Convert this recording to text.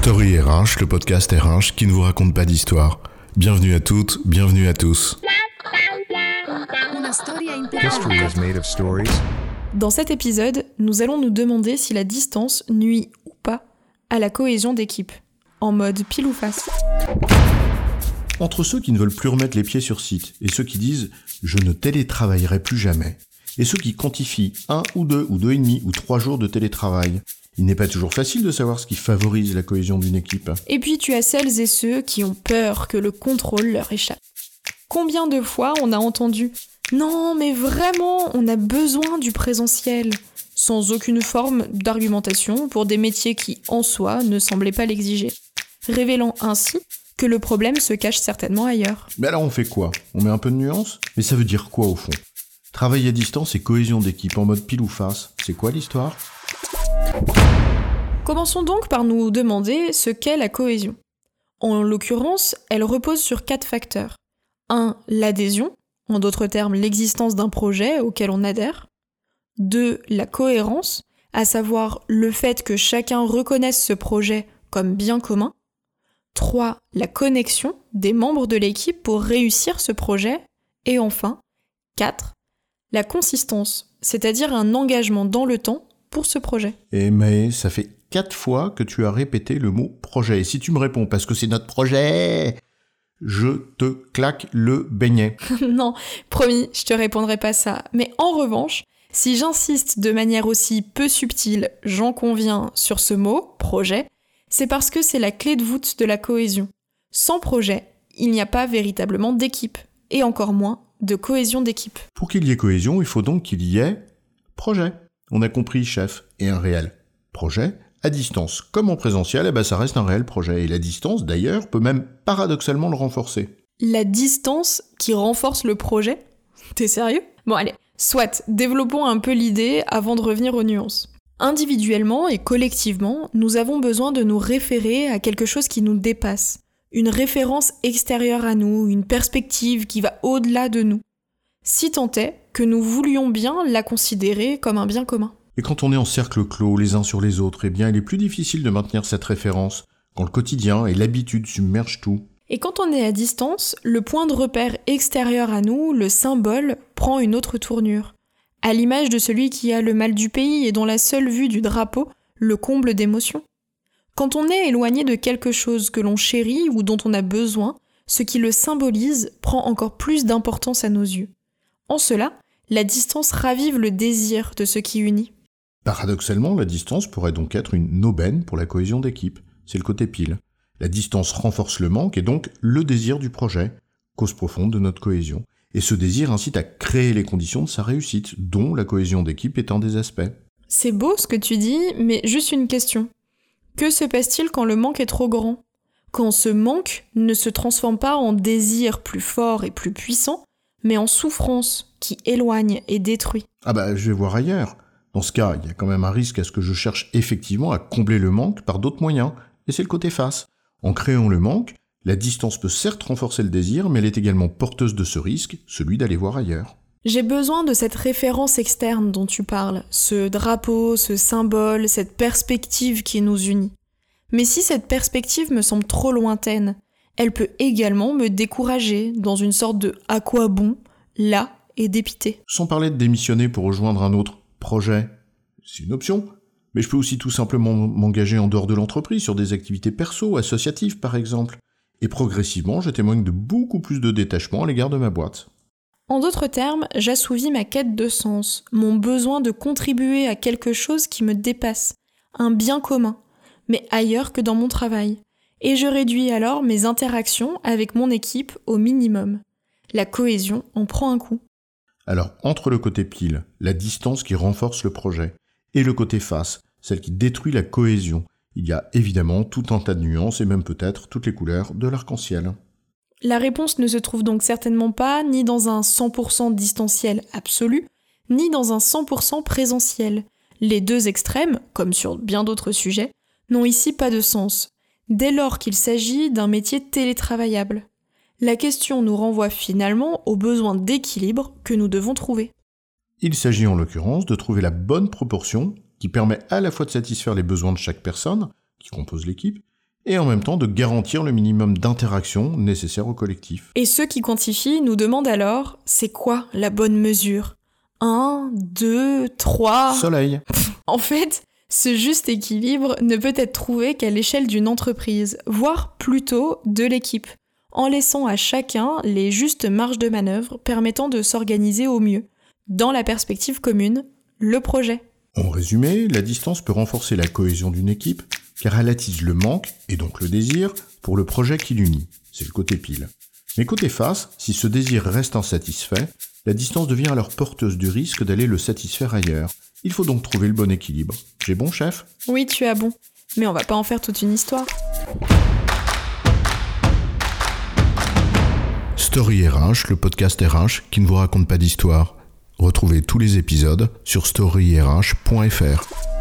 Story RH, le podcast RH qui ne vous raconte pas d'histoire. Bienvenue à toutes, bienvenue à tous. Dans cet épisode, nous allons nous demander si la distance nuit ou pas à la cohésion d'équipe, en mode pile ou face. Entre ceux qui ne veulent plus remettre les pieds sur site et ceux qui disent je ne télétravaillerai plus jamais, et ceux qui quantifient un ou deux ou deux et demi ou trois jours de télétravail, il n'est pas toujours facile de savoir ce qui favorise la cohésion d'une équipe. Et puis tu as celles et ceux qui ont peur que le contrôle leur échappe. Combien de fois on a entendu Non, mais vraiment, on a besoin du présentiel sans aucune forme d'argumentation pour des métiers qui, en soi, ne semblaient pas l'exiger, révélant ainsi que le problème se cache certainement ailleurs. Mais alors on fait quoi? On met un peu de nuance? Mais ça veut dire quoi au fond? Travail à distance et cohésion d'équipe en mode pile ou face, c'est quoi l'histoire? Commençons donc par nous demander ce qu'est la cohésion. En l'occurrence, elle repose sur quatre facteurs. 1. L'adhésion, en d'autres termes l'existence d'un projet auquel on adhère. 2. La cohérence, à savoir le fait que chacun reconnaisse ce projet comme bien commun. 3. La connexion des membres de l'équipe pour réussir ce projet. Et enfin, 4. La consistance, c'est-à-dire un engagement dans le temps pour ce projet. Et mais ça fait quatre fois que tu as répété le mot projet. Et si tu me réponds parce que c'est notre projet, je te claque le beignet. non, promis, je te répondrai pas ça. Mais en revanche, si j'insiste de manière aussi peu subtile, j'en conviens, sur ce mot, projet, c'est parce que c'est la clé de voûte de la cohésion. Sans projet, il n'y a pas véritablement d'équipe, et encore moins de cohésion d'équipe. Pour qu'il y ait cohésion, il faut donc qu'il y ait projet. On a compris, chef, et un réel projet à distance. Comme en présentiel, eh ben, ça reste un réel projet. Et la distance, d'ailleurs, peut même paradoxalement le renforcer. La distance qui renforce le projet? T'es sérieux? Bon allez, soit, développons un peu l'idée avant de revenir aux nuances. Individuellement et collectivement, nous avons besoin de nous référer à quelque chose qui nous dépasse, une référence extérieure à nous, une perspective qui va au-delà de nous. Si tant est que nous voulions bien la considérer comme un bien commun. Et quand on est en cercle clos les uns sur les autres, eh bien il est plus difficile de maintenir cette référence, quand le quotidien et l'habitude submergent tout. Et quand on est à distance, le point de repère extérieur à nous, le symbole, prend une autre tournure. À l'image de celui qui a le mal du pays et dont la seule vue du drapeau le comble d'émotion. Quand on est éloigné de quelque chose que l'on chérit ou dont on a besoin, ce qui le symbolise prend encore plus d'importance à nos yeux. En cela, la distance ravive le désir de ce qui unit. Paradoxalement, la distance pourrait donc être une aubaine pour la cohésion d'équipe. C'est le côté pile. La distance renforce le manque et donc le désir du projet, cause profonde de notre cohésion. Et ce désir incite à créer les conditions de sa réussite, dont la cohésion d'équipe est un des aspects. C'est beau ce que tu dis, mais juste une question. Que se passe-t-il quand le manque est trop grand? Quand ce manque ne se transforme pas en désir plus fort et plus puissant, mais en souffrance qui éloigne et détruit Ah bah je vais voir ailleurs. Dans ce cas, il y a quand même un risque à ce que je cherche effectivement à combler le manque par d'autres moyens, et c'est le côté face. En créant le manque, la distance peut certes renforcer le désir, mais elle est également porteuse de ce risque, celui d'aller voir ailleurs. J'ai besoin de cette référence externe dont tu parles, ce drapeau, ce symbole, cette perspective qui nous unit. Mais si cette perspective me semble trop lointaine, elle peut également me décourager dans une sorte de à quoi bon, là, et dépiter. Sans parler de démissionner pour rejoindre un autre projet, c'est une option. Mais je peux aussi tout simplement m'engager en dehors de l'entreprise sur des activités perso, associatives par exemple. Et progressivement, je témoigne de beaucoup plus de détachement à l'égard de ma boîte. En d'autres termes, j'assouvis ma quête de sens, mon besoin de contribuer à quelque chose qui me dépasse, un bien commun, mais ailleurs que dans mon travail. Et je réduis alors mes interactions avec mon équipe au minimum. La cohésion en prend un coup. Alors, entre le côté pile, la distance qui renforce le projet, et le côté face, celle qui détruit la cohésion, il y a évidemment tout un tas de nuances et même peut-être toutes les couleurs de l'arc-en-ciel. La réponse ne se trouve donc certainement pas ni dans un 100% distanciel absolu, ni dans un 100% présentiel. Les deux extrêmes, comme sur bien d'autres sujets, n'ont ici pas de sens, dès lors qu'il s'agit d'un métier télétravaillable la question nous renvoie finalement au besoin d'équilibre que nous devons trouver. Il s'agit en l'occurrence de trouver la bonne proportion qui permet à la fois de satisfaire les besoins de chaque personne qui compose l'équipe et en même temps de garantir le minimum d'interaction nécessaire au collectif. Et ceux qui quantifient nous demandent alors, c'est quoi la bonne mesure? 1, 2, 3 Soleil. En fait, ce juste équilibre ne peut être trouvé qu'à l'échelle d'une entreprise, voire plutôt de l'équipe, en laissant à chacun les justes marges de manœuvre permettant de s'organiser au mieux, dans la perspective commune, le projet. En résumé, la distance peut renforcer la cohésion d'une équipe car elle attise le manque, et donc le désir, pour le projet qui l'unit. C'est le côté pile. Mais côté face, si ce désir reste insatisfait, la distance devient alors porteuse du risque d'aller le satisfaire ailleurs. Il faut donc trouver le bon équilibre. J'ai bon, chef? Oui, tu as bon. Mais on va pas en faire toute une histoire. Story RH, le podcast RH qui ne vous raconte pas d'histoire. Retrouvez tous les épisodes sur storyrh.fr.